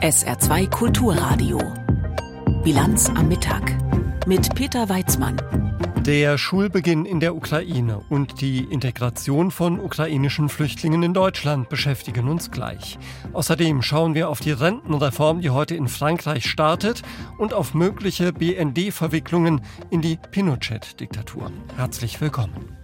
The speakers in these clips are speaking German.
SR2 Kulturradio. Bilanz am Mittag mit Peter Weizmann. Der Schulbeginn in der Ukraine und die Integration von ukrainischen Flüchtlingen in Deutschland beschäftigen uns gleich. Außerdem schauen wir auf die Rentenreform, die heute in Frankreich startet und auf mögliche BND-Verwicklungen in die Pinochet-Diktatur. Herzlich willkommen.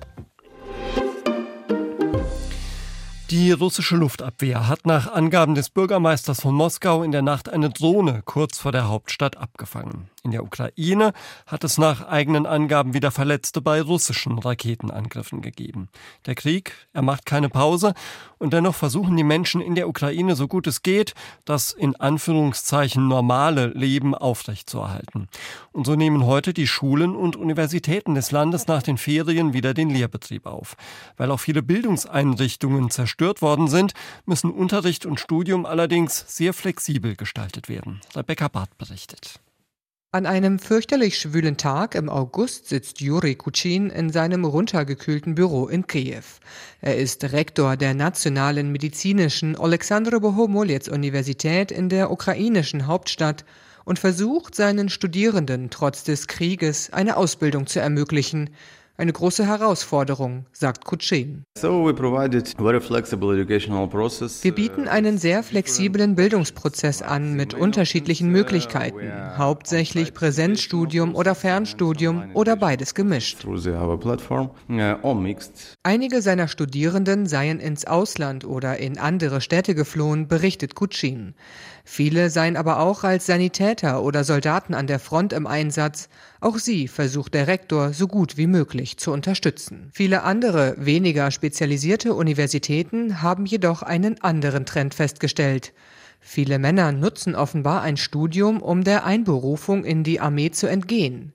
Die russische Luftabwehr hat nach Angaben des Bürgermeisters von Moskau in der Nacht eine Drohne kurz vor der Hauptstadt abgefangen. In der Ukraine hat es nach eigenen Angaben wieder Verletzte bei russischen Raketenangriffen gegeben. Der Krieg, er macht keine Pause und dennoch versuchen die Menschen in der Ukraine so gut es geht, das in Anführungszeichen normale Leben aufrechtzuerhalten. Und so nehmen heute die Schulen und Universitäten des Landes nach den Ferien wieder den Lehrbetrieb auf. Weil auch viele Bildungseinrichtungen zerstört worden sind, müssen Unterricht und Studium allerdings sehr flexibel gestaltet werden. Rebecca Barth berichtet. An einem fürchterlich schwülen Tag im August sitzt Juri Kutschin in seinem runtergekühlten Büro in Kiew. Er ist Rektor der Nationalen Medizinischen Alexandro Bohomolets Universität in der ukrainischen Hauptstadt und versucht seinen Studierenden trotz des Krieges eine Ausbildung zu ermöglichen eine große Herausforderung, sagt Kutschin. Wir bieten einen sehr flexiblen Bildungsprozess an mit unterschiedlichen Möglichkeiten, hauptsächlich Präsenzstudium oder Fernstudium oder beides gemischt. Einige seiner Studierenden seien ins Ausland oder in andere Städte geflohen, berichtet Kutschin. Viele seien aber auch als Sanitäter oder Soldaten an der Front im Einsatz. Auch sie versucht der Rektor so gut wie möglich zu unterstützen. Viele andere, weniger spezialisierte Universitäten haben jedoch einen anderen Trend festgestellt. Viele Männer nutzen offenbar ein Studium, um der Einberufung in die Armee zu entgehen.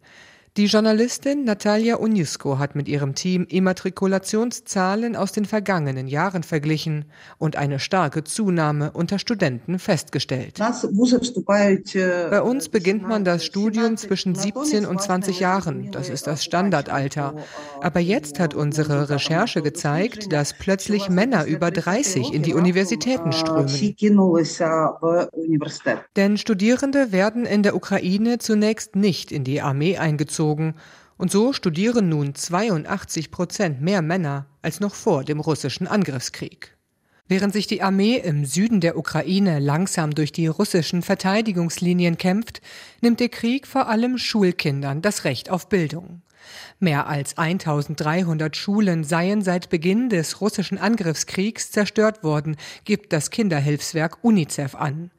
Die Journalistin Natalia Unisko hat mit ihrem Team Immatrikulationszahlen aus den vergangenen Jahren verglichen und eine starke Zunahme unter Studenten festgestellt. Bei uns beginnt man das Studium zwischen 17 und 20 Jahren. Das ist das Standardalter. Aber jetzt hat unsere Recherche gezeigt, dass plötzlich Männer über 30 in die Universitäten strömen. Denn Studierende werden in der Ukraine zunächst nicht in die Armee eingezogen gezogen, und so studieren nun 82 Prozent mehr Männer als noch vor dem russischen Angriffskrieg. Während sich die Armee im Süden der Ukraine langsam durch die russischen Verteidigungslinien kämpft, nimmt der Krieg vor allem Schulkindern das Recht auf Bildung. Mehr als 1300 Schulen seien seit Beginn des russischen Angriffskriegs zerstört worden, gibt das Kinderhilfswerk UNICEF an.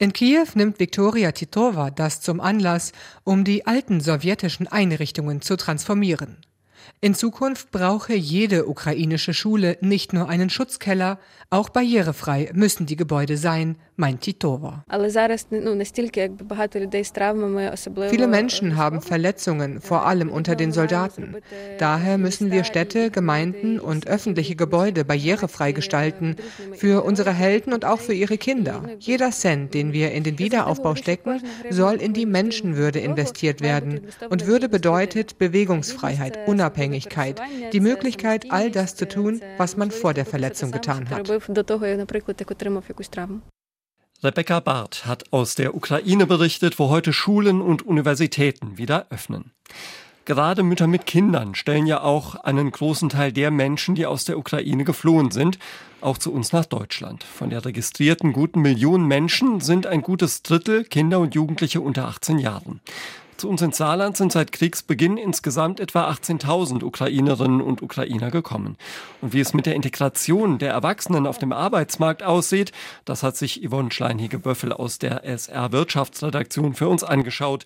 In Kiew nimmt Viktoria Titova das zum Anlass, um die alten sowjetischen Einrichtungen zu transformieren. In Zukunft brauche jede ukrainische Schule nicht nur einen Schutzkeller, auch barrierefrei müssen die Gebäude sein, Titova. Viele Menschen haben Verletzungen, vor allem unter den Soldaten. Daher müssen wir Städte, Gemeinden und öffentliche Gebäude barrierefrei gestalten, für unsere Helden und auch für ihre Kinder. Jeder Cent, den wir in den Wiederaufbau stecken, soll in die Menschenwürde investiert werden. Und Würde bedeutet Bewegungsfreiheit, Unabhängigkeit, die Möglichkeit, all das zu tun, was man vor der Verletzung getan hat. Rebecca Barth hat aus der Ukraine berichtet, wo heute Schulen und Universitäten wieder öffnen. Gerade Mütter mit Kindern stellen ja auch einen großen Teil der Menschen, die aus der Ukraine geflohen sind, auch zu uns nach Deutschland. Von der registrierten guten Millionen Menschen sind ein gutes Drittel Kinder und Jugendliche unter 18 Jahren. Zu uns ins Saarland sind seit Kriegsbeginn insgesamt etwa 18.000 Ukrainerinnen und Ukrainer gekommen. Und wie es mit der Integration der Erwachsenen auf dem Arbeitsmarkt aussieht, das hat sich Yvonne Schleinhege-Böffel aus der SR Wirtschaftsredaktion für uns angeschaut.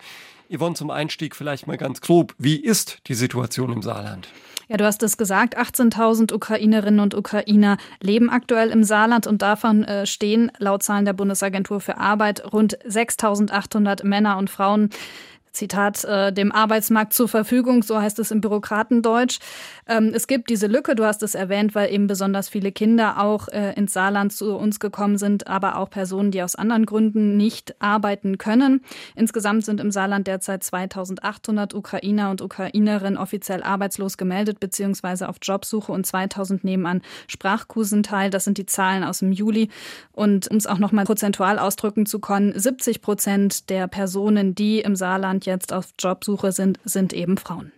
Yvonne, zum Einstieg vielleicht mal ganz grob. Wie ist die Situation im Saarland? Ja, du hast es gesagt, 18.000 Ukrainerinnen und Ukrainer leben aktuell im Saarland und davon äh, stehen laut Zahlen der Bundesagentur für Arbeit rund 6.800 Männer und Frauen Zitat, äh, dem Arbeitsmarkt zur Verfügung, so heißt es im Bürokratendeutsch. Ähm, es gibt diese Lücke, du hast es erwähnt, weil eben besonders viele Kinder auch äh, ins Saarland zu uns gekommen sind, aber auch Personen, die aus anderen Gründen nicht arbeiten können. Insgesamt sind im Saarland derzeit 2800 Ukrainer und Ukrainerinnen offiziell arbeitslos gemeldet bzw. auf Jobsuche und 2000 nehmen an Sprachkursen teil. Das sind die Zahlen aus dem Juli. Und um es auch nochmal prozentual ausdrücken zu können, 70 Prozent der Personen, die im Saarland jetzt auf Jobsuche sind, sind eben Frauen.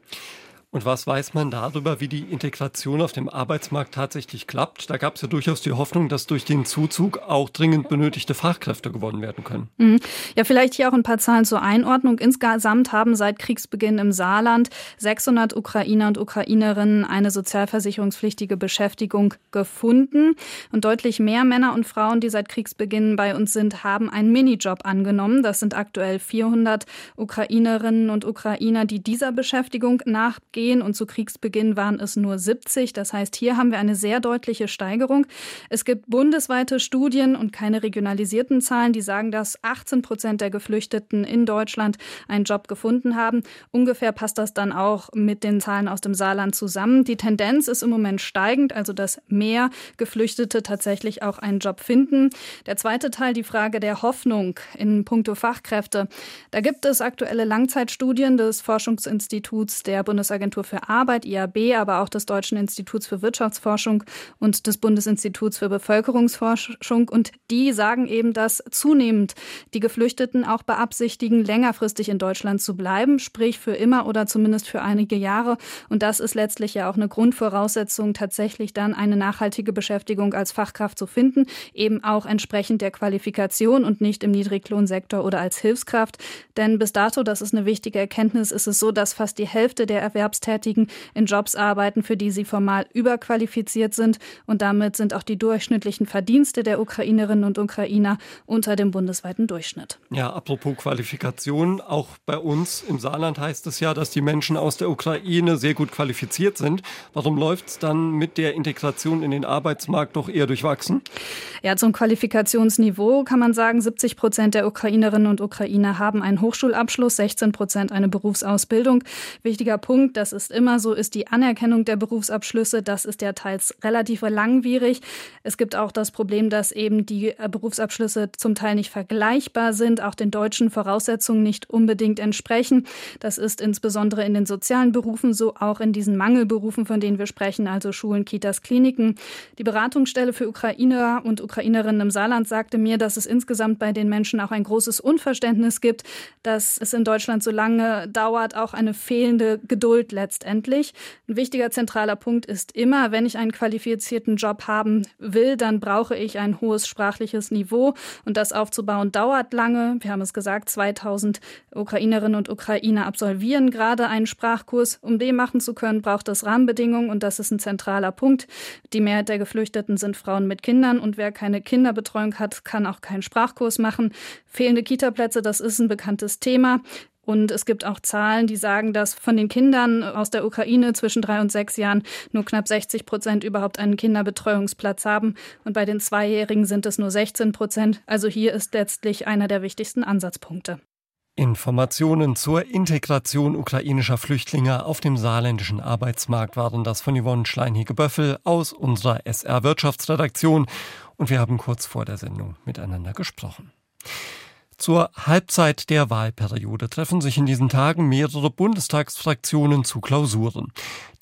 Und was weiß man darüber, wie die Integration auf dem Arbeitsmarkt tatsächlich klappt? Da gab es ja durchaus die Hoffnung, dass durch den Zuzug auch dringend benötigte Fachkräfte gewonnen werden können. Mhm. Ja, vielleicht hier auch ein paar Zahlen zur Einordnung. Insgesamt haben seit Kriegsbeginn im Saarland 600 Ukrainer und Ukrainerinnen eine sozialversicherungspflichtige Beschäftigung gefunden. Und deutlich mehr Männer und Frauen, die seit Kriegsbeginn bei uns sind, haben einen Minijob angenommen. Das sind aktuell 400 Ukrainerinnen und Ukrainer, die dieser Beschäftigung nachgehen gehen und zu Kriegsbeginn waren es nur 70. Das heißt, hier haben wir eine sehr deutliche Steigerung. Es gibt bundesweite Studien und keine regionalisierten Zahlen, die sagen, dass 18 Prozent der Geflüchteten in Deutschland einen Job gefunden haben. Ungefähr passt das dann auch mit den Zahlen aus dem Saarland zusammen. Die Tendenz ist im Moment steigend, also dass mehr Geflüchtete tatsächlich auch einen Job finden. Der zweite Teil, die Frage der Hoffnung in puncto Fachkräfte. Da gibt es aktuelle Langzeitstudien des Forschungsinstituts der Bundesagentur Bundesagentur für Arbeit, IAB, aber auch des Deutschen Instituts für Wirtschaftsforschung und des Bundesinstituts für Bevölkerungsforschung. Und die sagen eben, dass zunehmend die Geflüchteten auch beabsichtigen, längerfristig in Deutschland zu bleiben, sprich für immer oder zumindest für einige Jahre. Und das ist letztlich ja auch eine Grundvoraussetzung, tatsächlich dann eine nachhaltige Beschäftigung als Fachkraft zu finden, eben auch entsprechend der Qualifikation und nicht im Niedriglohnsektor oder als Hilfskraft. Denn bis dato, das ist eine wichtige Erkenntnis, ist es so, dass fast die Hälfte der Erwerbs Erwerbstätigen in Jobs arbeiten, für die sie formal überqualifiziert sind. Und damit sind auch die durchschnittlichen Verdienste der Ukrainerinnen und Ukrainer unter dem bundesweiten Durchschnitt. Ja, apropos Qualifikation, auch bei uns im Saarland heißt es ja, dass die Menschen aus der Ukraine sehr gut qualifiziert sind. Warum läuft es dann mit der Integration in den Arbeitsmarkt doch eher durchwachsen? Ja, zum Qualifikationsniveau kann man sagen, 70 Prozent der Ukrainerinnen und Ukrainer haben einen Hochschulabschluss, 16 Prozent eine Berufsausbildung. Wichtiger Punkt, das ist immer so, ist die Anerkennung der Berufsabschlüsse. Das ist ja teils relativ langwierig. Es gibt auch das Problem, dass eben die äh, Berufsabschlüsse zum Teil nicht vergleichbar sind, auch den deutschen Voraussetzungen nicht unbedingt entsprechen. Das ist insbesondere in den sozialen Berufen so, auch in diesen Mangelberufen, von denen wir sprechen, also Schulen, Kitas, Kliniken. Die Beratungsstelle für Ukrainer und Ukrainerinnen im Saarland sagte mir, dass es insgesamt bei den Menschen auch ein großes Unverständnis gibt, dass es in Deutschland so lange dauert, auch eine fehlende Geduld letztendlich. Ein wichtiger zentraler Punkt ist immer, wenn ich einen qualifizierten Job haben will, dann brauche ich ein hohes sprachliches Niveau und das aufzubauen dauert lange. Wir haben es gesagt, 2000 Ukrainerinnen und Ukrainer absolvieren gerade einen Sprachkurs. Um den machen zu können, braucht es Rahmenbedingungen und das ist ein zentraler Punkt. Die Mehrheit der Geflüchteten sind Frauen mit Kindern und wer keine Kinderbetreuung hat, kann auch keinen Sprachkurs machen. Fehlende Kitaplätze, das ist ein bekanntes Thema. Und es gibt auch Zahlen, die sagen, dass von den Kindern aus der Ukraine zwischen drei und sechs Jahren nur knapp 60 Prozent überhaupt einen Kinderbetreuungsplatz haben. Und bei den Zweijährigen sind es nur 16 Prozent. Also hier ist letztlich einer der wichtigsten Ansatzpunkte. Informationen zur Integration ukrainischer Flüchtlinge auf dem saarländischen Arbeitsmarkt waren das von Yvonne Schleinhege-Böffel aus unserer SR Wirtschaftsredaktion. Und wir haben kurz vor der Sendung miteinander gesprochen. Zur Halbzeit der Wahlperiode treffen sich in diesen Tagen mehrere Bundestagsfraktionen zu Klausuren.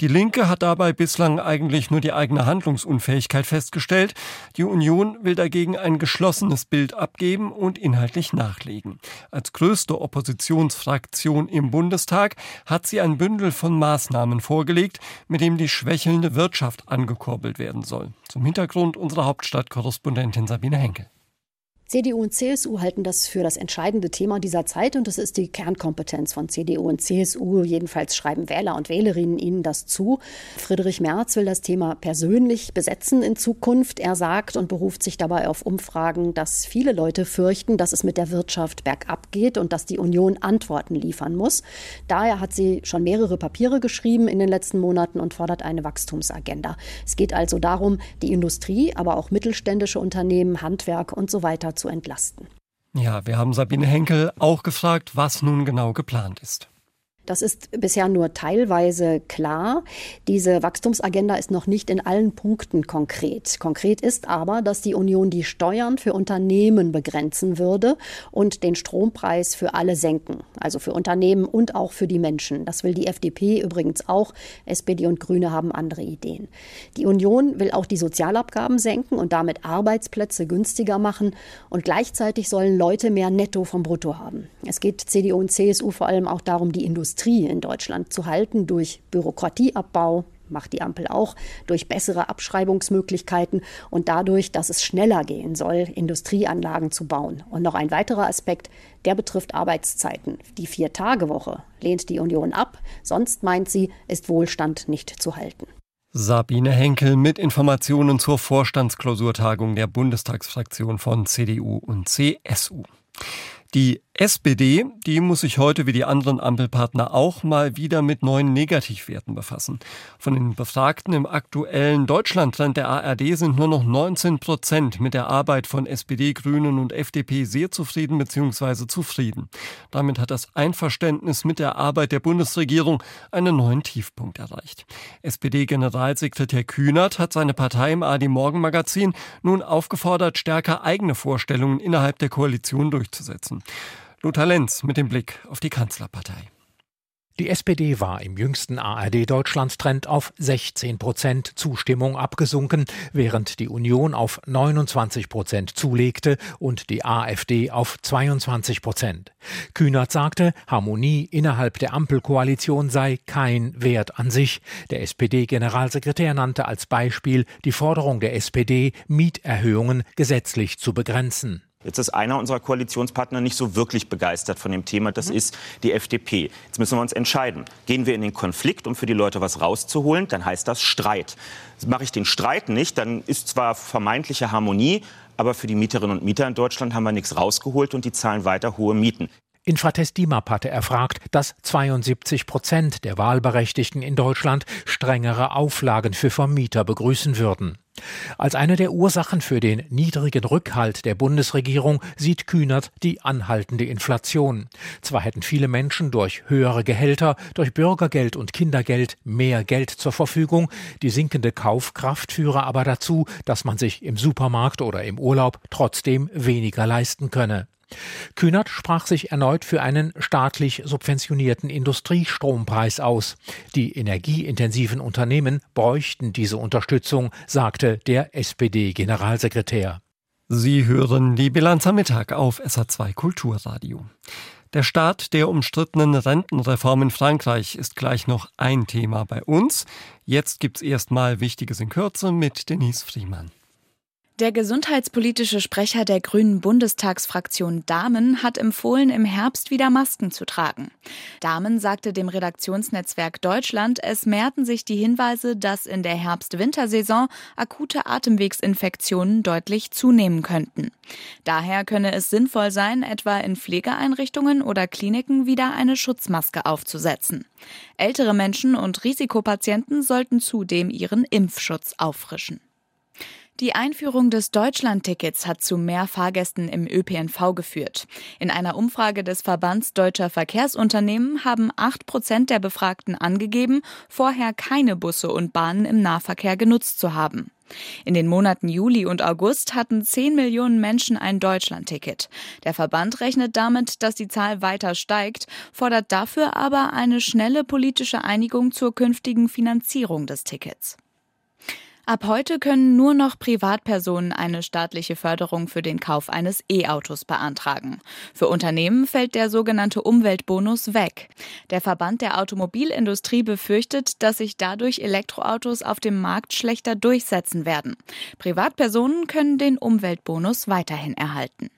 Die Linke hat dabei bislang eigentlich nur die eigene Handlungsunfähigkeit festgestellt. Die Union will dagegen ein geschlossenes Bild abgeben und inhaltlich nachlegen. Als größte Oppositionsfraktion im Bundestag hat sie ein Bündel von Maßnahmen vorgelegt, mit dem die schwächelnde Wirtschaft angekurbelt werden soll. Zum Hintergrund unserer Hauptstadtkorrespondentin Sabine Henkel. CDU und CSU halten das für das entscheidende Thema dieser Zeit und es ist die Kernkompetenz von CDU und CSU. Jedenfalls schreiben Wähler und Wählerinnen ihnen das zu. Friedrich Merz will das Thema persönlich besetzen in Zukunft. Er sagt und beruft sich dabei auf Umfragen, dass viele Leute fürchten, dass es mit der Wirtschaft bergab geht und dass die Union Antworten liefern muss. Daher hat sie schon mehrere Papiere geschrieben in den letzten Monaten und fordert eine Wachstumsagenda. Es geht also darum, die Industrie, aber auch mittelständische Unternehmen, Handwerk und so weiter zu entlasten. Ja, wir haben Sabine Henkel auch gefragt, was nun genau geplant ist. Das ist bisher nur teilweise klar. Diese Wachstumsagenda ist noch nicht in allen Punkten konkret. Konkret ist aber, dass die Union die Steuern für Unternehmen begrenzen würde und den Strompreis für alle senken. Also für Unternehmen und auch für die Menschen. Das will die FDP übrigens auch. SPD und Grüne haben andere Ideen. Die Union will auch die Sozialabgaben senken und damit Arbeitsplätze günstiger machen. Und gleichzeitig sollen Leute mehr Netto vom Brutto haben. Es geht CDU und CSU vor allem auch darum, die Industrie Industrie in Deutschland zu halten durch Bürokratieabbau, macht die Ampel auch, durch bessere Abschreibungsmöglichkeiten und dadurch, dass es schneller gehen soll, Industrieanlagen zu bauen. Und noch ein weiterer Aspekt, der betrifft Arbeitszeiten. Die Vier-Tage-Woche lehnt die Union ab, sonst meint sie, ist Wohlstand nicht zu halten. Sabine Henkel mit Informationen zur Vorstandsklausurtagung der Bundestagsfraktion von CDU und CSU. Die SPD, die muss sich heute wie die anderen Ampelpartner auch mal wieder mit neuen Negativwerten befassen. Von den Befragten im aktuellen Deutschlandtrend der ARD sind nur noch 19 Prozent mit der Arbeit von SPD, Grünen und FDP sehr zufrieden bzw. zufrieden. Damit hat das Einverständnis mit der Arbeit der Bundesregierung einen neuen Tiefpunkt erreicht. SPD-Generalsekretär Kühnert hat seine Partei im AD Morgen Magazin nun aufgefordert, stärker eigene Vorstellungen innerhalb der Koalition durchzusetzen. Lothar Lenz mit dem Blick auf die Kanzlerpartei. Die SPD war im jüngsten ARD-Deutschland-Trend auf 16 Prozent Zustimmung abgesunken, während die Union auf 29 Prozent zulegte und die AfD auf 22 Prozent. Kühnert sagte, Harmonie innerhalb der Ampelkoalition sei kein Wert an sich. Der SPD-Generalsekretär nannte als Beispiel die Forderung der SPD, Mieterhöhungen gesetzlich zu begrenzen. Jetzt ist einer unserer Koalitionspartner nicht so wirklich begeistert von dem Thema. Das mhm. ist die FDP. Jetzt müssen wir uns entscheiden. Gehen wir in den Konflikt, um für die Leute was rauszuholen, dann heißt das Streit. Mache ich den Streit nicht, dann ist zwar vermeintliche Harmonie, aber für die Mieterinnen und Mieter in Deutschland haben wir nichts rausgeholt und die zahlen weiter hohe Mieten. Infratest DIMAP hatte erfragt, dass 72 Prozent der Wahlberechtigten in Deutschland strengere Auflagen für Vermieter begrüßen würden. Als eine der Ursachen für den niedrigen Rückhalt der Bundesregierung sieht Kühnert die anhaltende Inflation. Zwar hätten viele Menschen durch höhere Gehälter, durch Bürgergeld und Kindergeld mehr Geld zur Verfügung, die sinkende Kaufkraft führe aber dazu, dass man sich im Supermarkt oder im Urlaub trotzdem weniger leisten könne. Kühnert sprach sich erneut für einen staatlich subventionierten Industriestrompreis aus. Die energieintensiven Unternehmen bräuchten diese Unterstützung, sagte der SPD-Generalsekretär. Sie hören die Bilanz am Mittag auf SA2 Kulturradio. Der Start der umstrittenen Rentenreform in Frankreich ist gleich noch ein Thema bei uns. Jetzt gibt's erstmal Wichtiges in Kürze mit Denise Friemann. Der gesundheitspolitische Sprecher der Grünen Bundestagsfraktion Dahmen hat empfohlen, im Herbst wieder Masken zu tragen. Dahmen sagte dem Redaktionsnetzwerk Deutschland, es mehrten sich die Hinweise, dass in der Herbst-Wintersaison akute Atemwegsinfektionen deutlich zunehmen könnten. Daher könne es sinnvoll sein, etwa in Pflegeeinrichtungen oder Kliniken wieder eine Schutzmaske aufzusetzen. Ältere Menschen und Risikopatienten sollten zudem ihren Impfschutz auffrischen. Die Einführung des Deutschlandtickets hat zu mehr Fahrgästen im ÖPNV geführt. In einer Umfrage des Verbands Deutscher Verkehrsunternehmen haben acht Prozent der Befragten angegeben, vorher keine Busse und Bahnen im Nahverkehr genutzt zu haben. In den Monaten Juli und August hatten 10 Millionen Menschen ein Deutschlandticket. Der Verband rechnet damit, dass die Zahl weiter steigt, fordert dafür aber eine schnelle politische Einigung zur künftigen Finanzierung des Tickets. Ab heute können nur noch Privatpersonen eine staatliche Förderung für den Kauf eines E-Autos beantragen. Für Unternehmen fällt der sogenannte Umweltbonus weg. Der Verband der Automobilindustrie befürchtet, dass sich dadurch Elektroautos auf dem Markt schlechter durchsetzen werden. Privatpersonen können den Umweltbonus weiterhin erhalten.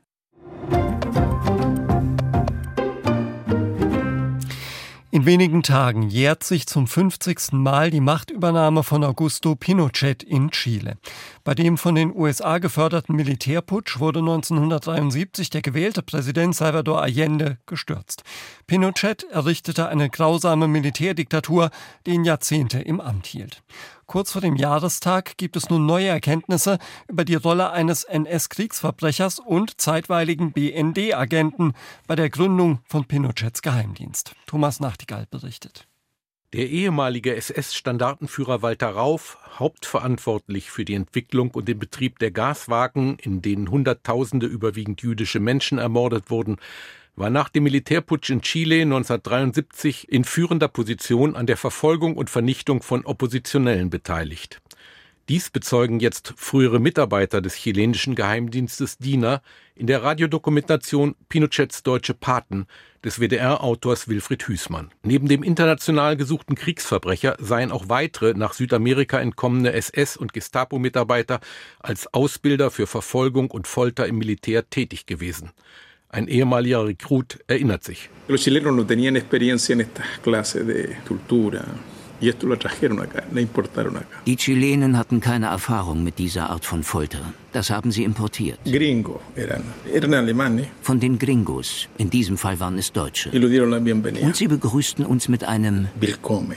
In wenigen Tagen jährt sich zum 50. Mal die Machtübernahme von Augusto Pinochet in Chile. Bei dem von den USA geförderten Militärputsch wurde 1973 der gewählte Präsident Salvador Allende gestürzt. Pinochet errichtete eine grausame Militärdiktatur, die ihn Jahrzehnte im Amt hielt. Kurz vor dem Jahrestag gibt es nun neue Erkenntnisse über die Rolle eines NS-Kriegsverbrechers und zeitweiligen BND-Agenten bei der Gründung von Pinochets Geheimdienst. Thomas Nachtigall berichtet. Der ehemalige SS-Standartenführer Walter Rauf, hauptverantwortlich für die Entwicklung und den Betrieb der Gaswagen, in denen Hunderttausende überwiegend jüdische Menschen ermordet wurden, war nach dem Militärputsch in Chile 1973 in führender Position an der Verfolgung und Vernichtung von Oppositionellen beteiligt. Dies bezeugen jetzt frühere Mitarbeiter des chilenischen Geheimdienstes DINA in der Radiodokumentation Pinochets deutsche Paten des WDR-Autors Wilfried Hüßmann. Neben dem international gesuchten Kriegsverbrecher seien auch weitere nach Südamerika entkommene SS- und Gestapo-Mitarbeiter als Ausbilder für Verfolgung und Folter im Militär tätig gewesen. Ein ehemaliger Rekrut erinnert sich. Die Chilenen hatten keine Erfahrung mit dieser Art von Folter. Das haben sie importiert. Von den Gringos. In diesem Fall waren es Deutsche. Und sie begrüßten uns mit einem Willkommen.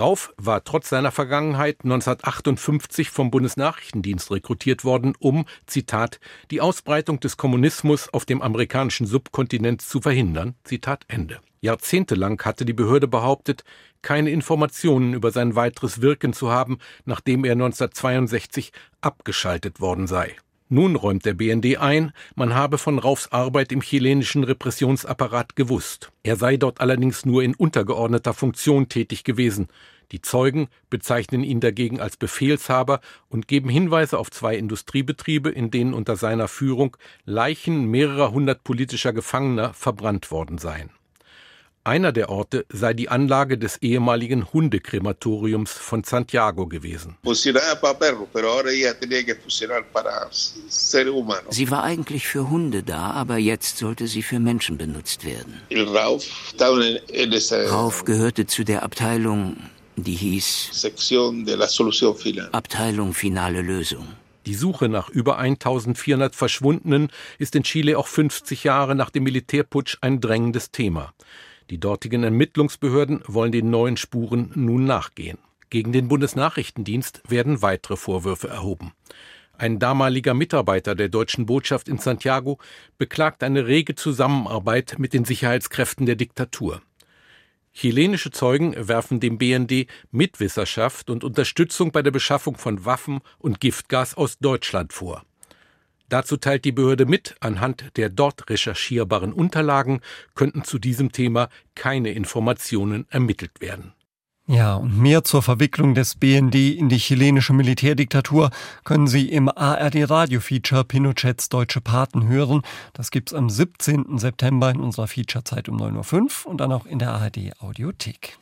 Rauf war trotz seiner Vergangenheit 1958 vom Bundesnachrichtendienst rekrutiert worden, um, Zitat, die Ausbreitung des Kommunismus auf dem amerikanischen Subkontinent zu verhindern. Zitat Ende. Jahrzehntelang hatte die Behörde behauptet, keine Informationen über sein weiteres Wirken zu haben, nachdem er 1962 abgeschaltet worden sei. Nun räumt der BND ein, man habe von Raufs Arbeit im chilenischen Repressionsapparat gewusst. Er sei dort allerdings nur in untergeordneter Funktion tätig gewesen. Die Zeugen bezeichnen ihn dagegen als Befehlshaber und geben Hinweise auf zwei Industriebetriebe, in denen unter seiner Führung Leichen mehrerer hundert politischer Gefangener verbrannt worden seien. Einer der Orte sei die Anlage des ehemaligen Hundekrematoriums von Santiago gewesen. Sie war eigentlich für Hunde da, aber jetzt sollte sie für Menschen benutzt werden. Rauf gehörte zu der Abteilung, die hieß Abteilung Finale Lösung. Die Suche nach über 1400 Verschwundenen ist in Chile auch 50 Jahre nach dem Militärputsch ein drängendes Thema. Die dortigen Ermittlungsbehörden wollen den neuen Spuren nun nachgehen. Gegen den Bundesnachrichtendienst werden weitere Vorwürfe erhoben. Ein damaliger Mitarbeiter der deutschen Botschaft in Santiago beklagt eine rege Zusammenarbeit mit den Sicherheitskräften der Diktatur. Chilenische Zeugen werfen dem BND Mitwisserschaft und Unterstützung bei der Beschaffung von Waffen und Giftgas aus Deutschland vor. Dazu teilt die Behörde mit, anhand der dort recherchierbaren Unterlagen könnten zu diesem Thema keine Informationen ermittelt werden. Ja, und mehr zur Verwicklung des BND in die chilenische Militärdiktatur können Sie im ARD Radio Feature Pinochets Deutsche Paten hören. Das gibt's am 17. September in unserer Featurezeit um 9.05 Uhr und dann auch in der ARD Audiothek.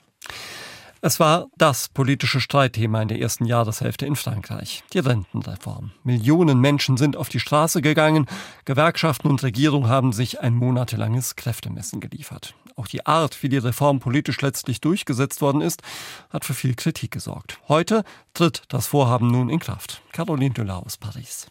Es war das politische Streitthema in der ersten Jahreshälfte in Frankreich, die Rentenreform. Millionen Menschen sind auf die Straße gegangen, Gewerkschaften und Regierung haben sich ein monatelanges Kräftemessen geliefert. Auch die Art, wie die Reform politisch letztlich durchgesetzt worden ist, hat für viel Kritik gesorgt. Heute tritt das Vorhaben nun in Kraft. Caroline Düller aus Paris.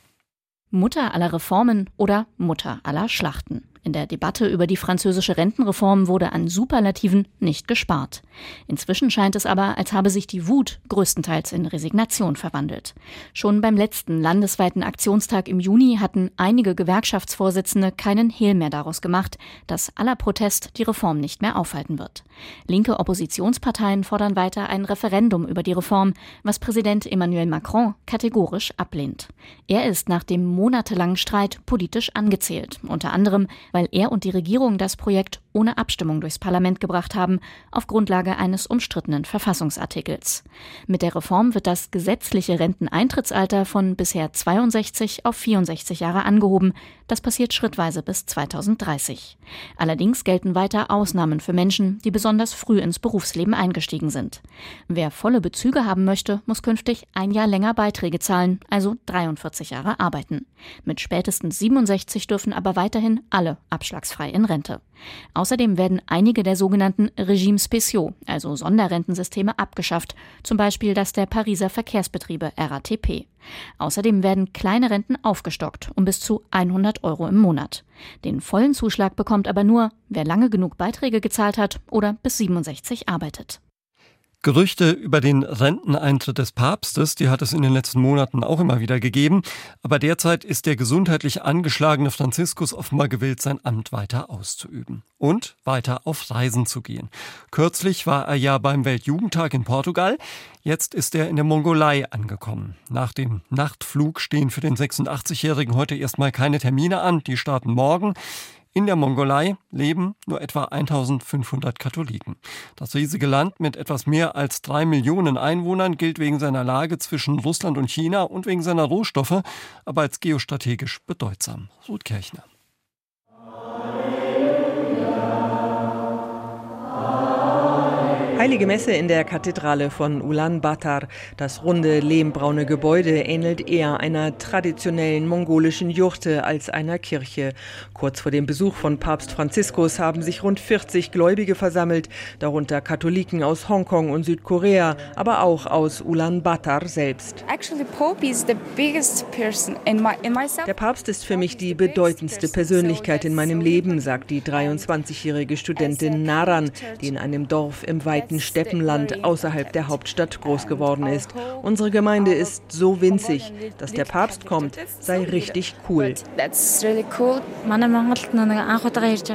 Mutter aller Reformen oder Mutter aller Schlachten. In der Debatte über die französische Rentenreform wurde an Superlativen nicht gespart. Inzwischen scheint es aber, als habe sich die Wut größtenteils in Resignation verwandelt. Schon beim letzten landesweiten Aktionstag im Juni hatten einige Gewerkschaftsvorsitzende keinen Hehl mehr daraus gemacht, dass aller Protest die Reform nicht mehr aufhalten wird. Linke Oppositionsparteien fordern weiter ein Referendum über die Reform, was Präsident Emmanuel Macron kategorisch ablehnt. Er ist nach dem monatelangen Streit politisch angezählt, unter anderem, weil er und die Regierung das Projekt ohne Abstimmung durchs Parlament gebracht haben, auf Grundlage eines umstrittenen Verfassungsartikels. Mit der Reform wird das gesetzliche Renteneintrittsalter von bisher 62 auf 64 Jahre angehoben. Das passiert schrittweise bis 2030. Allerdings gelten weiter Ausnahmen für Menschen, die besonders früh ins Berufsleben eingestiegen sind. Wer volle Bezüge haben möchte, muss künftig ein Jahr länger Beiträge zahlen, also 43 Jahre arbeiten. Mit spätestens 67 dürfen aber weiterhin alle abschlagsfrei in Rente. Außerdem werden einige der sogenannten Regimes spéciaux, also Sonderrentensysteme, abgeschafft, zum Beispiel das der Pariser Verkehrsbetriebe RATP. Außerdem werden kleine Renten aufgestockt um bis zu 100 Euro im Monat. Den vollen Zuschlag bekommt aber nur, wer lange genug Beiträge gezahlt hat oder bis 67 arbeitet. Gerüchte über den Renteneintritt des Papstes, die hat es in den letzten Monaten auch immer wieder gegeben. Aber derzeit ist der gesundheitlich angeschlagene Franziskus offenbar gewillt, sein Amt weiter auszuüben und weiter auf Reisen zu gehen. Kürzlich war er ja beim Weltjugendtag in Portugal. Jetzt ist er in der Mongolei angekommen. Nach dem Nachtflug stehen für den 86-Jährigen heute erstmal keine Termine an. Die starten morgen. In der Mongolei leben nur etwa 1500 Katholiken. Das riesige Land mit etwas mehr als drei Millionen Einwohnern gilt wegen seiner Lage zwischen Russland und China und wegen seiner Rohstoffe aber als geostrategisch bedeutsam. Ruth Kirchner. Heilige Messe in der Kathedrale von Ulaanbaatar. Das runde, lehmbraune Gebäude ähnelt eher einer traditionellen mongolischen Jurte als einer Kirche. Kurz vor dem Besuch von Papst Franziskus haben sich rund 40 Gläubige versammelt, darunter Katholiken aus Hongkong und Südkorea, aber auch aus Ulaanbaatar selbst. Der Papst ist für mich die bedeutendste Persönlichkeit in meinem Leben, sagt die 23-jährige Studentin Naran, die in einem Dorf im weiten weiten Steppenland außerhalb der Hauptstadt groß geworden ist. Unsere Gemeinde ist so winzig, dass der Papst kommt, sei richtig cool.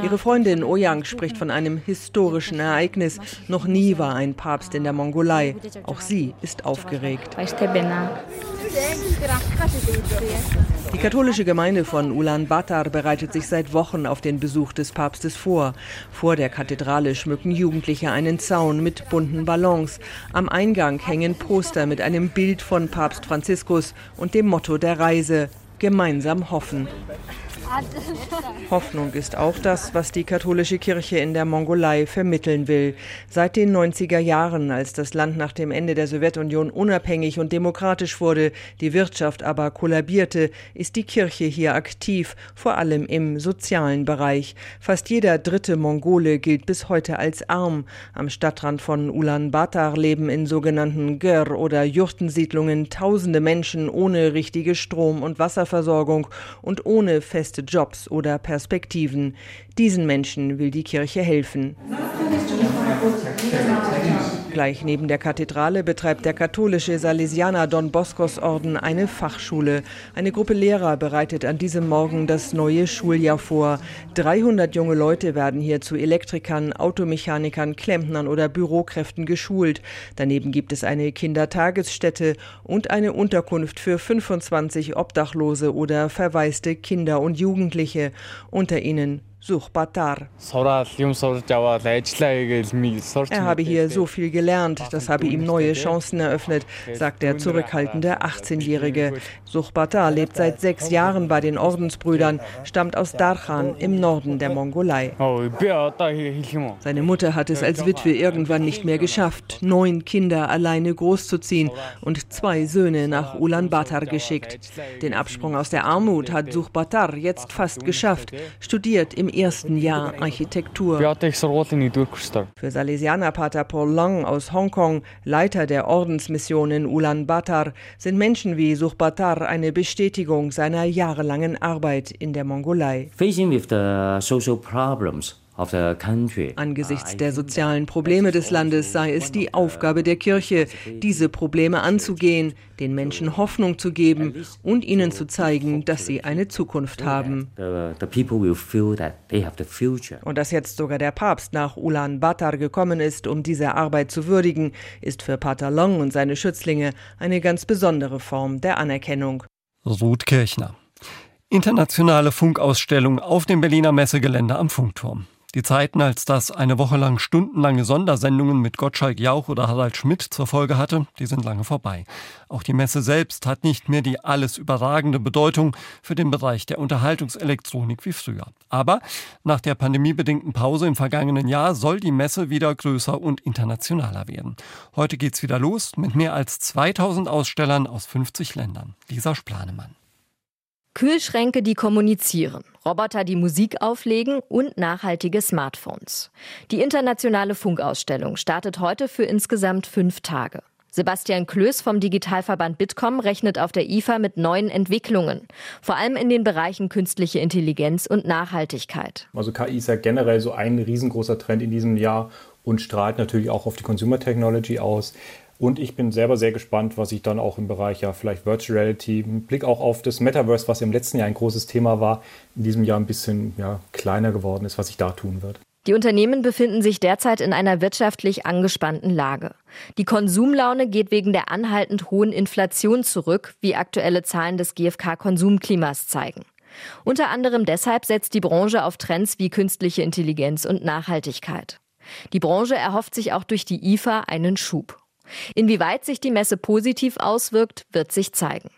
Ihre Freundin Oyang spricht von einem historischen Ereignis. Noch nie war ein Papst in der Mongolei. Auch sie ist aufgeregt. Die katholische Gemeinde von Ulaanbaatar bereitet sich seit Wochen auf den Besuch des Papstes vor. Vor der Kathedrale schmücken Jugendliche einen Zaun mit bunten Ballons. Am Eingang hängen Poster mit einem Bild von Papst Franziskus und dem Motto der Reise Gemeinsam hoffen. Hoffnung ist auch das, was die katholische Kirche in der Mongolei vermitteln will. Seit den 90er Jahren, als das Land nach dem Ende der Sowjetunion unabhängig und demokratisch wurde, die Wirtschaft aber kollabierte, ist die Kirche hier aktiv, vor allem im sozialen Bereich. Fast jeder dritte Mongole gilt bis heute als arm. Am Stadtrand von Ulaanbaatar leben in sogenannten Gör- oder Jurtensiedlungen tausende Menschen ohne richtige Strom- und Wasserversorgung und ohne feste feste Jobs oder Perspektiven. Diesen Menschen will die Kirche helfen. Gleich neben der Kathedrale betreibt der katholische Salesianer Don Boscos Orden eine Fachschule. Eine Gruppe Lehrer bereitet an diesem Morgen das neue Schuljahr vor. 300 junge Leute werden hier zu Elektrikern, Automechanikern, Klempnern oder Bürokräften geschult. Daneben gibt es eine Kindertagesstätte und eine Unterkunft für 25 Obdachlose oder verwaiste Kinder und Jugendliche. Unter ihnen Suchbatar. Er habe hier so viel gelernt, das habe ihm neue Chancen eröffnet, sagt der zurückhaltende 18-Jährige. Suchbatar lebt seit sechs Jahren bei den Ordensbrüdern, stammt aus Darchan im Norden der Mongolei. Seine Mutter hat es als Witwe irgendwann nicht mehr geschafft, neun Kinder alleine großzuziehen und zwei Söhne nach Ulaanbaatar geschickt. Den Absprung aus der Armut hat Suchbatar jetzt fast geschafft, studiert im ersten Jahr Architektur. Für Salesianerpater Paul Long aus Hongkong, Leiter der Ordensmission in Ulaanbaatar, sind Menschen wie Suchbatar eine Bestätigung seiner jahrelangen Arbeit in der Mongolei. Facing with the social problems Angesichts der sozialen Probleme des Landes sei es die Aufgabe der Kirche, diese Probleme anzugehen, den Menschen Hoffnung zu geben und ihnen zu zeigen, dass sie eine Zukunft haben. Und dass jetzt sogar der Papst nach Ulaanbaatar gekommen ist, um diese Arbeit zu würdigen, ist für Pater Long und seine Schützlinge eine ganz besondere Form der Anerkennung. Ruth Kirchner. Internationale Funkausstellung auf dem Berliner Messegelände am Funkturm. Die Zeiten, als das eine Woche lang stundenlange Sondersendungen mit Gottschalk Jauch oder Harald Schmidt zur Folge hatte, die sind lange vorbei. Auch die Messe selbst hat nicht mehr die alles überragende Bedeutung für den Bereich der Unterhaltungselektronik wie früher. Aber nach der pandemiebedingten Pause im vergangenen Jahr soll die Messe wieder größer und internationaler werden. Heute geht's wieder los mit mehr als 2000 Ausstellern aus 50 Ländern. Lisa Splanemann. Kühlschränke, die kommunizieren, Roboter, die Musik auflegen und nachhaltige Smartphones. Die internationale Funkausstellung startet heute für insgesamt fünf Tage. Sebastian Klöß vom Digitalverband Bitkom rechnet auf der IFA mit neuen Entwicklungen, vor allem in den Bereichen künstliche Intelligenz und Nachhaltigkeit. Also KI ist ja generell so ein riesengroßer Trend in diesem Jahr und strahlt natürlich auch auf die Consumer Technology aus. Und ich bin selber sehr gespannt, was ich dann auch im Bereich ja vielleicht Virtual Reality, mit Blick auch auf das Metaverse, was im letzten Jahr ein großes Thema war, in diesem Jahr ein bisschen ja, kleiner geworden ist, was sich da tun wird. Die Unternehmen befinden sich derzeit in einer wirtschaftlich angespannten Lage. Die Konsumlaune geht wegen der anhaltend hohen Inflation zurück, wie aktuelle Zahlen des GfK Konsumklimas zeigen. Unter anderem deshalb setzt die Branche auf Trends wie künstliche Intelligenz und Nachhaltigkeit. Die Branche erhofft sich auch durch die IFA einen Schub. Inwieweit sich die Messe positiv auswirkt, wird sich zeigen.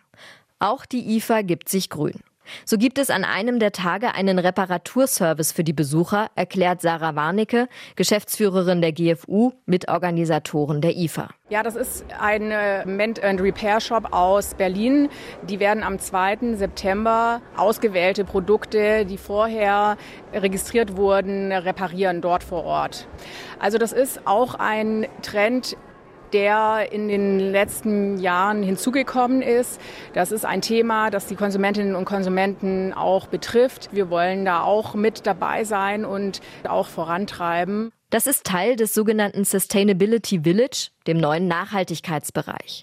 Auch die IFA gibt sich grün. So gibt es an einem der Tage einen Reparaturservice für die Besucher, erklärt Sarah Warnecke, Geschäftsführerin der GFU, Mitorganisatoren der IFA. Ja, das ist ein äh, Mend and Repair Shop aus Berlin. Die werden am 2. September ausgewählte Produkte, die vorher registriert wurden, reparieren dort vor Ort. Also das ist auch ein Trend, der in den letzten Jahren hinzugekommen ist. Das ist ein Thema, das die Konsumentinnen und Konsumenten auch betrifft. Wir wollen da auch mit dabei sein und auch vorantreiben. Das ist Teil des sogenannten Sustainability Village, dem neuen Nachhaltigkeitsbereich.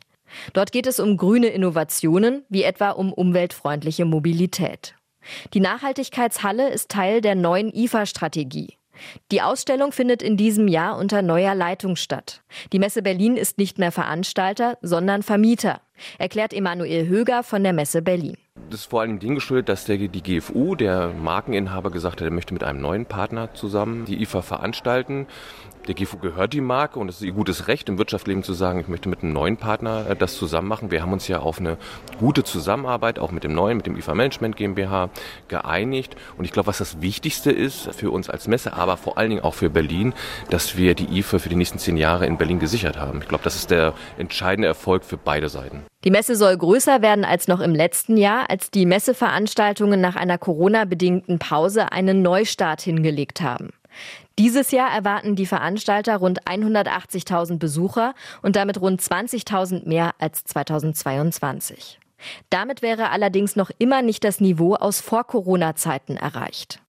Dort geht es um grüne Innovationen, wie etwa um umweltfreundliche Mobilität. Die Nachhaltigkeitshalle ist Teil der neuen IFA-Strategie. Die Ausstellung findet in diesem Jahr unter neuer Leitung statt. Die Messe Berlin ist nicht mehr Veranstalter, sondern Vermieter, erklärt Emanuel Höger von der Messe Berlin. Das ist vor allem dem geschuldet, dass der, die GFU, der Markeninhaber, gesagt hat, er möchte mit einem neuen Partner zusammen die IFA veranstalten. Der GFU gehört die Marke und es ist ihr gutes Recht im Wirtschaftsleben zu sagen, ich möchte mit einem neuen Partner äh, das zusammen machen. Wir haben uns ja auf eine gute Zusammenarbeit, auch mit dem neuen, mit dem IFA Management GmbH geeinigt. Und ich glaube, was das Wichtigste ist für uns als Messe, aber vor allen Dingen auch für Berlin, dass wir die IFA für die nächsten zehn Jahre in Berlin gesichert haben. Ich glaube, das ist der entscheidende Erfolg für beide Seiten. Die Messe soll größer werden als noch im letzten Jahr, als die Messeveranstaltungen nach einer Corona-bedingten Pause einen Neustart hingelegt haben. Dieses Jahr erwarten die Veranstalter rund 180.000 Besucher und damit rund 20.000 mehr als 2022. Damit wäre allerdings noch immer nicht das Niveau aus Vor-Corona-Zeiten erreicht.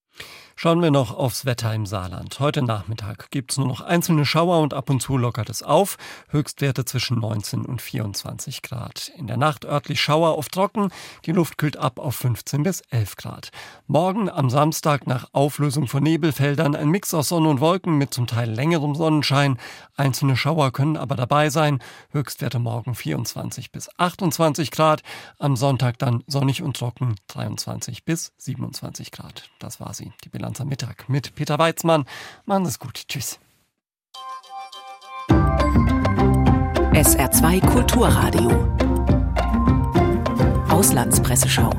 Schauen wir noch aufs Wetter im Saarland. Heute Nachmittag gibt es nur noch einzelne Schauer und ab und zu lockert es auf. Höchstwerte zwischen 19 und 24 Grad. In der Nacht örtlich Schauer auf trocken. Die Luft kühlt ab auf 15 bis 11 Grad. Morgen am Samstag nach Auflösung von Nebelfeldern ein Mix aus Sonne und Wolken mit zum Teil längerem Sonnenschein. Einzelne Schauer können aber dabei sein. Höchstwerte morgen 24 bis 28 Grad. Am Sonntag dann sonnig und trocken 23 bis 27 Grad. Das war sie, die Bilanz Lanz am Mittag mit Peter Weizmann. Machen Sie es gut. Tschüss. SR2 Kulturradio. Auslandspresseschau.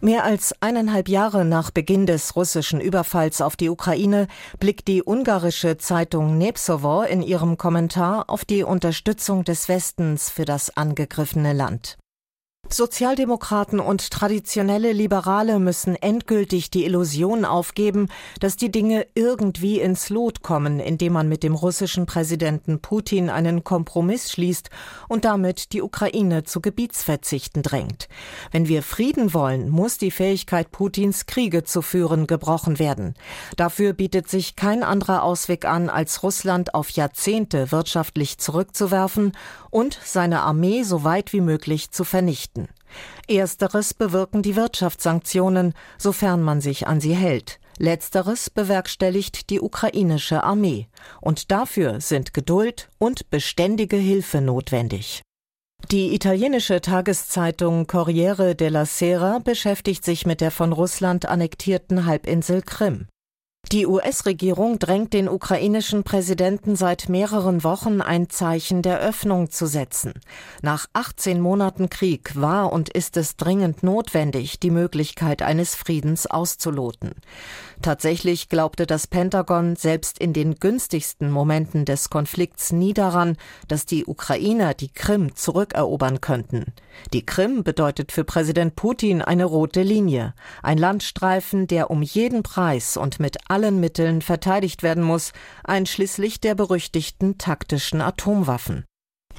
Mehr als eineinhalb Jahre nach Beginn des russischen Überfalls auf die Ukraine blickt die ungarische Zeitung Nepsovo in ihrem Kommentar auf die Unterstützung des Westens für das angegriffene Land. Sozialdemokraten und traditionelle Liberale müssen endgültig die Illusion aufgeben, dass die Dinge irgendwie ins Lot kommen, indem man mit dem russischen Präsidenten Putin einen Kompromiss schließt und damit die Ukraine zu Gebietsverzichten drängt. Wenn wir Frieden wollen, muss die Fähigkeit Putins, Kriege zu führen, gebrochen werden. Dafür bietet sich kein anderer Ausweg an, als Russland auf Jahrzehnte wirtschaftlich zurückzuwerfen und seine Armee so weit wie möglich zu vernichten. Ersteres bewirken die Wirtschaftssanktionen, sofern man sich an sie hält. Letzteres bewerkstelligt die ukrainische Armee. Und dafür sind Geduld und beständige Hilfe notwendig. Die italienische Tageszeitung Corriere della Sera beschäftigt sich mit der von Russland annektierten Halbinsel Krim. Die US-Regierung drängt den ukrainischen Präsidenten seit mehreren Wochen ein Zeichen der Öffnung zu setzen. Nach 18 Monaten Krieg war und ist es dringend notwendig, die Möglichkeit eines Friedens auszuloten. Tatsächlich glaubte das Pentagon selbst in den günstigsten Momenten des Konflikts nie daran, dass die Ukrainer die Krim zurückerobern könnten. Die Krim bedeutet für Präsident Putin eine rote Linie, ein Landstreifen, der um jeden Preis und mit allen Mitteln verteidigt werden muss, einschließlich der berüchtigten taktischen Atomwaffen.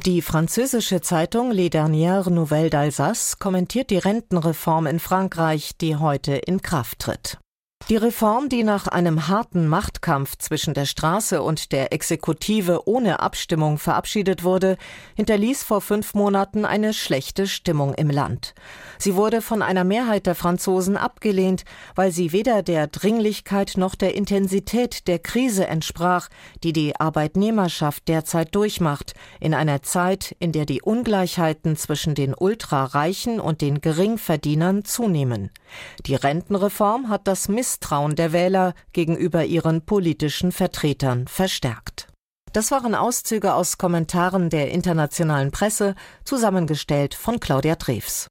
Die französische Zeitung Les Dernières Nouvelles d'Alsace kommentiert die Rentenreform in Frankreich, die heute in Kraft tritt. Die Reform, die nach einem harten Machtkampf zwischen der Straße und der Exekutive ohne Abstimmung verabschiedet wurde, hinterließ vor fünf Monaten eine schlechte Stimmung im Land. Sie wurde von einer Mehrheit der Franzosen abgelehnt, weil sie weder der Dringlichkeit noch der Intensität der Krise entsprach, die die Arbeitnehmerschaft derzeit durchmacht, in einer Zeit, in der die Ungleichheiten zwischen den Ultrareichen und den Geringverdienern zunehmen. Die Rentenreform hat das Misstrauen der Wähler gegenüber ihren politischen Vertretern verstärkt. Das waren Auszüge aus Kommentaren der internationalen Presse, zusammengestellt von Claudia Drews.